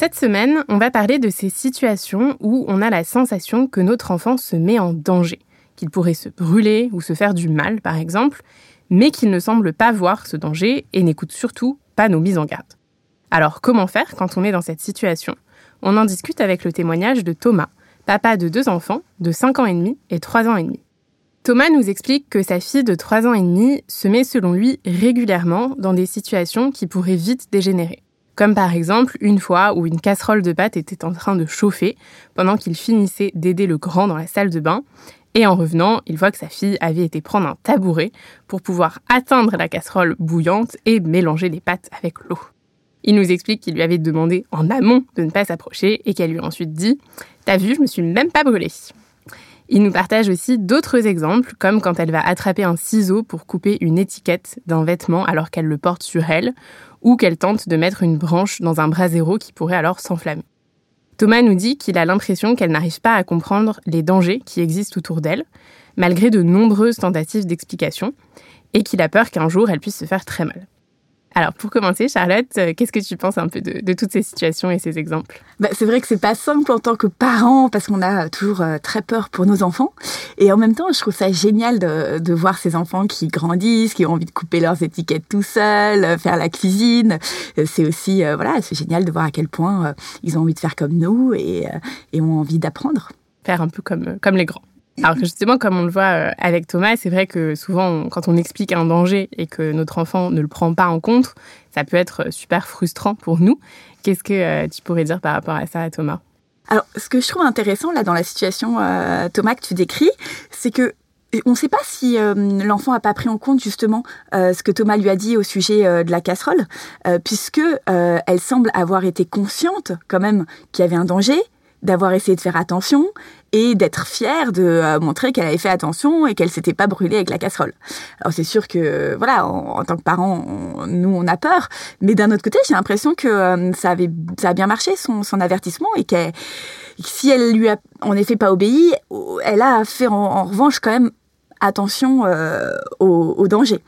Cette semaine, on va parler de ces situations où on a la sensation que notre enfant se met en danger, qu'il pourrait se brûler ou se faire du mal, par exemple, mais qu'il ne semble pas voir ce danger et n'écoute surtout pas nos mises en garde. Alors, comment faire quand on est dans cette situation? On en discute avec le témoignage de Thomas, papa de deux enfants de 5 ans et demi et 3 ans et demi. Thomas nous explique que sa fille de 3 ans et demi se met selon lui régulièrement dans des situations qui pourraient vite dégénérer. Comme par exemple une fois où une casserole de pâtes était en train de chauffer pendant qu'il finissait d'aider le grand dans la salle de bain. Et en revenant, il voit que sa fille avait été prendre un tabouret pour pouvoir atteindre la casserole bouillante et mélanger les pâtes avec l'eau. Il nous explique qu'il lui avait demandé en amont de ne pas s'approcher et qu'elle lui a ensuite dit T'as vu, je me suis même pas brûlée. Il nous partage aussi d'autres exemples, comme quand elle va attraper un ciseau pour couper une étiquette d'un vêtement alors qu'elle le porte sur elle, ou qu'elle tente de mettre une branche dans un brasero qui pourrait alors s'enflammer. Thomas nous dit qu'il a l'impression qu'elle n'arrive pas à comprendre les dangers qui existent autour d'elle, malgré de nombreuses tentatives d'explication, et qu'il a peur qu'un jour elle puisse se faire très mal. Alors pour commencer, Charlotte, euh, qu'est-ce que tu penses un peu de, toutes ces situations et ces exemples? Bah, C'est vrai que c'est pas simple en tant que parent parce qu'on a toujours euh, très peur pour nos enfants. Et en même temps, je trouve ça génial de, de, voir ces enfants qui grandissent, qui ont envie de couper leurs étiquettes tout seuls, euh, faire la cuisine. C'est aussi voilà, c'est génial de voir à quel point ils ont envie de faire comme nous et, et ont envie d'apprendre. Faire un peu comme, comme les grands. Alors justement, comme on le voit euh, avec Thomas, c'est vrai que souvent, quand on explique un danger et que notre enfant ne le prend pas en compte, ça peut être super frustrant pour nous. Qu'est-ce que euh, tu pourrais dire par rapport à ça, Thomas? Alors, ce que je trouve intéressant là dans la situation, euh, Thomas, que tu décris, c'est que on ne sait pas si l'enfant a pas pris en compte justement ce que Thomas lui a dit au sujet de la casserole, puisque elle semble avoir été consciente quand même qu'il y avait un danger, d'avoir essayé de faire attention et d'être fière de euh, montrer qu'elle avait fait attention et qu'elle s'était pas brûlée avec la casserole. Alors c'est sûr que voilà, en, tant que parents, nous on a peur, mais d'un autre côté, j'ai l'impression que euh, ça avait ça a bien marché son, son avertissement et que si elle lui a en effet pas obéi, elle a fait en, revanche quand même attention euh, au, au danger.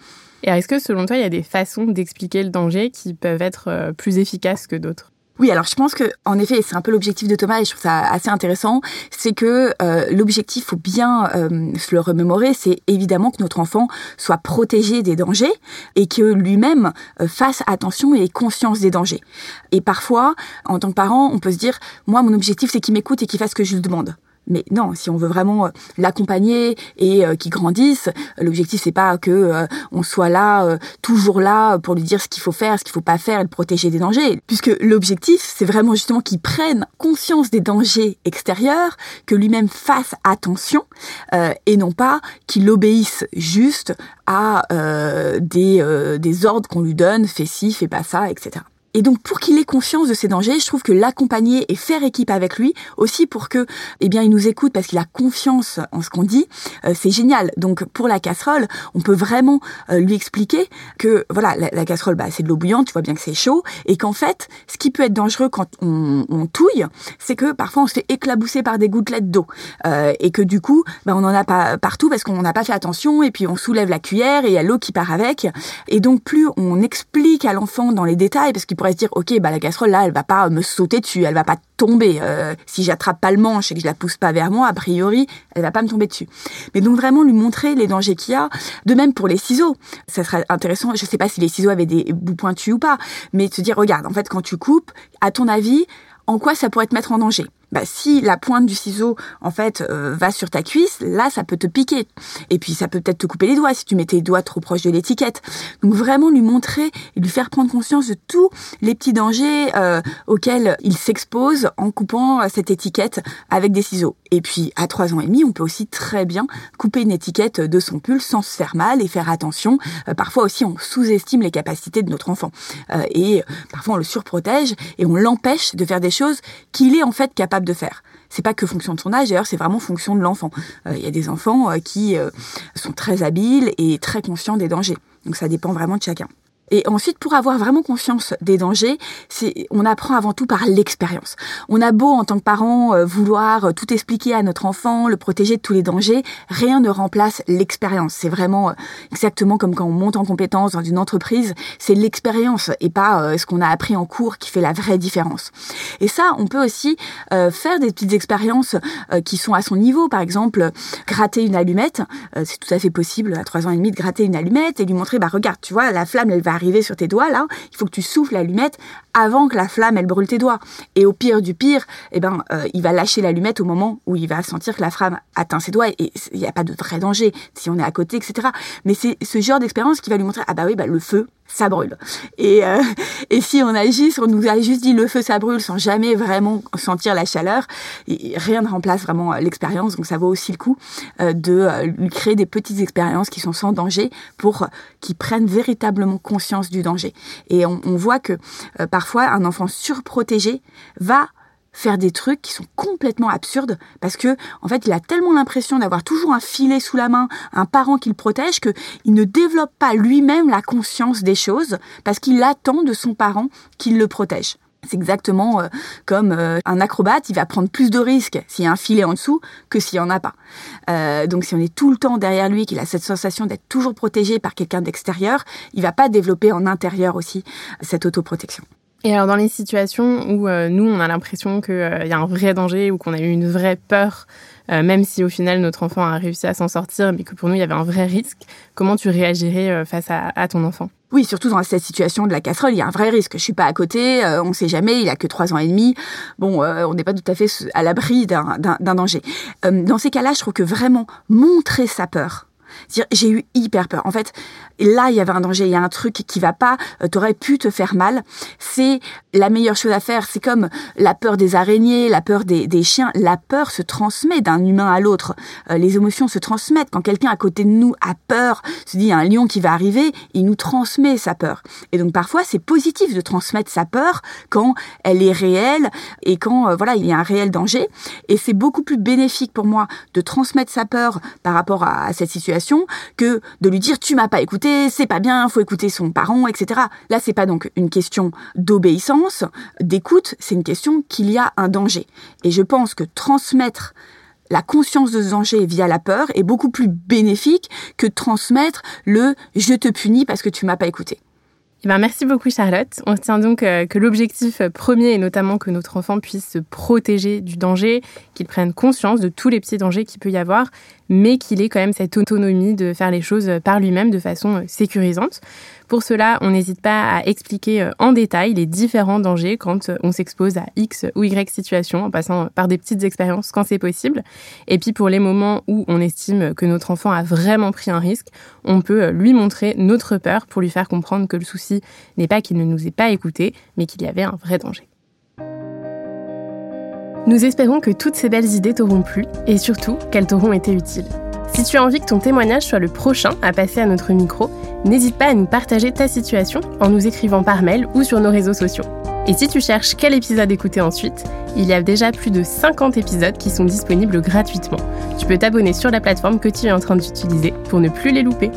Et est-ce que selon toi, il y a des façons d'expliquer le danger qui peuvent être plus efficaces que d'autres? Oui, alors je pense que en effet, c'est un peu l'objectif de Thomas et je trouve ça assez intéressant, c'est que euh, l'objectif, faut bien euh, se le remémorer, c'est évidemment que notre enfant soit protégé des dangers et que lui-même euh, fasse attention et ait conscience des dangers. Et parfois, en tant que parent, on peut se dire, moi, mon objectif, c'est qu'il m'écoute et qu'il fasse ce que je lui demande. Mais non, si on veut vraiment euh, l'accompagner et euh, qu'il grandisse, l'objectif c'est pas que euh, on soit là toujours là pour lui dire ce qu'il faut faire, ce qu'il faut pas faire et le protéger des dangers, puisque l'objectif c'est vraiment justement qu'il prenne conscience des dangers extérieurs, que lui-même fasse attention et non pas qu'il obéisse juste à des des ordres qu'on lui donne, fais ci, fais pas ça, etc. Et donc pour qu'il ait conscience de ces dangers, je trouve que l'accompagner et faire équipe avec lui aussi pour que eh bien il nous écoute parce qu'il a confiance en ce qu'on dit, euh, c'est génial. Donc pour la casserole, on peut vraiment euh, lui expliquer que voilà la, casserole bah, c'est de l'eau bouillante, tu vois bien que c'est chaud et qu'en fait ce qui peut être dangereux quand on, on touille, c'est que parfois on se fait éclabousser par des gouttelettes d'eau euh, et que du coup bah, on en a pas partout parce qu'on n'a pas fait attention et puis on soulève la cuillère et il y a l'eau qui part avec et donc plus on explique à l'enfant dans les détails parce qu'il pourrait se dire ok bah la casserole là elle va pas me sauter dessus, elle va pas tomber. Euh, si j'attrape pas le manche et que je la pousse pas vers moi, a priori elle va pas me tomber dessus. Mais donc vraiment lui montrer les dangers qu'il y a. De même pour les ciseaux, ça serait intéressant. Je sais pas si les ciseaux avaient des bouts pointus ou pas, mais de se dire regarde en fait quand tu coupes, à ton avis en quoi ça pourrait te mettre en danger? Bah, si la pointe du ciseau en fait euh, va sur ta cuisse, là ça peut te piquer. Et puis ça peut peut-être te couper les doigts si tu mets tes doigts trop proches de l'étiquette. Donc vraiment lui montrer et lui faire prendre conscience de tous les petits dangers euh, auxquels il s'expose en coupant euh, cette étiquette avec des ciseaux. Et puis à trois ans et demi, on peut aussi très bien couper une étiquette de son pull sans se faire mal et faire attention. parfois aussi on sous-estime les capacités de notre enfant et parfois on le surprotège et on l'empêche de faire des choses qu'il est en fait capable de faire. C'est pas que fonction de son âge, d'ailleurs, c'est vraiment fonction de l'enfant. Euh, il y a des enfants euh, qui euh, sont très habiles et très conscients des dangers. Donc ça dépend vraiment de chacun. Et ensuite, pour avoir vraiment conscience des dangers, c'est, on apprend avant tout par l'expérience. On a beau, en tant que parent, euh, vouloir euh, tout expliquer à notre enfant, le protéger de tous les dangers, rien ne remplace l'expérience. C'est vraiment euh, exactement comme quand on monte en compétence dans une entreprise, c'est l'expérience et pas ce qu'on a appris en cours qui fait la vraie différence. Et ça, on peut aussi faire des petites expériences qui sont à son niveau. Par exemple, gratter une allumette, c'est tout à fait possible à trois ans et demi de gratter une allumette et lui montrer, bah regarde, tu vois, la flamme, elle va sur tes doigts là, il faut que tu souffles l'allumette avant que la flamme elle brûle tes doigts. Et au pire du pire, eh ben euh, il va lâcher l'allumette au moment où il va sentir que la flamme atteint ses doigts et il n'y a pas de vrai danger si on est à côté, etc. Mais c'est ce genre d'expérience qui va lui montrer ah bah oui bah le feu ça brûle. Et, euh, et si on agit, on nous a juste dit le feu ça brûle sans jamais vraiment sentir la chaleur, rien ne remplace vraiment euh, l'expérience. Donc ça vaut aussi le coup euh, de lui créer des petites expériences qui sont sans danger pour qu'il prenne véritablement conscience du danger. Et on, on voit que parfois un enfant surprotégé va faire des trucs qui sont complètement absurdes parce que en fait il a tellement l'impression d'avoir toujours un filet sous la main, un parent qui le protège que il ne développe pas lui-même la conscience des choses parce qu'il attend de son parent qu'il le protège. C'est exactement euh, comme euh, un acrobate, il va prendre plus de risques s'il y a un filet en dessous que s'il n'y en a pas. Euh, donc si on est tout le temps derrière lui, qu'il a cette sensation d'être toujours protégé par quelqu'un d'extérieur, il va pas développer en intérieur aussi cette autoprotection. Et alors dans les situations où euh, nous, on a l'impression qu'il euh, y a un vrai danger ou qu'on a eu une vraie peur, euh, même si au final notre enfant a réussi à s'en sortir, mais que pour nous, il y avait un vrai risque, comment tu réagirais face à, ton enfant? Oui, surtout dans cette situation de la casserole, il y a un vrai risque. Je suis pas à côté, on ne sait jamais, il a que trois ans et demi. Bon, on n'est pas tout à fait à l'abri d'un danger. dans ces cas-là, je trouve que vraiment montrer sa peur, j'ai eu hyper peur. En fait, là, il y avait un danger, il y a un truc qui va pas, euh, t'aurais pu te faire mal. C'est la meilleure chose à faire. C'est comme la peur des araignées, la peur des, chiens. La peur se transmet d'un humain à l'autre. Euh, les émotions se transmettent. Quand quelqu'un à côté de nous a peur, se dit il y a un lion qui va arriver, il nous transmet sa peur. Et donc parfois, c'est positif de transmettre sa peur quand elle est réelle et quand euh, voilà, il y a un réel danger. Et c'est beaucoup plus bénéfique pour moi de transmettre sa peur par rapport à cette situation que de lui dire tu m'as pas écouté, c'est pas bien, faut écouter son parent, etc. Là, c'est pas donc une question d'obéissance, d'écoute, c'est une question qu'il y a un danger. Et je pense que transmettre la conscience de ce danger via la peur est beaucoup plus bénéfique que transmettre le je te punis parce que tu m'as pas écouté. Eh ben, merci beaucoup Charlotte. On retient donc euh, que l'objectif premier est notamment que notre enfant puisse se protéger du danger, qu'il prenne conscience de tous les petits dangers qu'il peut y avoir, mais qu'il ait quand même cette autonomie de faire les choses par lui-même de façon euh, sécurisante. Pour cela, on n'hésite pas à expliquer euh, en détail les différents dangers quand euh, on s'expose à X ou Y situation, en passant par des petites expériences quand c'est possible. Et puis pour les moments où on estime que notre enfant a vraiment pris un risque, on peut lui montrer notre peur pour lui faire comprendre que le souci n'est pas qu'il ne nous ait pas écoutés, mais qu'il y avait un vrai danger. Nous espérons que toutes ces belles idées t'auront plu et surtout qu'elles t'auront été utiles. Si tu as envie que ton témoignage soit le prochain à passer à notre micro, n'hésite pas à nous partager ta situation en nous écrivant par mail ou sur nos réseaux sociaux. Et si tu cherches quel épisode écouter ensuite, il y a déjà plus de 50 épisodes qui sont disponibles gratuitement. Tu peux t'abonner sur la plateforme que tu es en train d'utiliser pour ne plus les louper.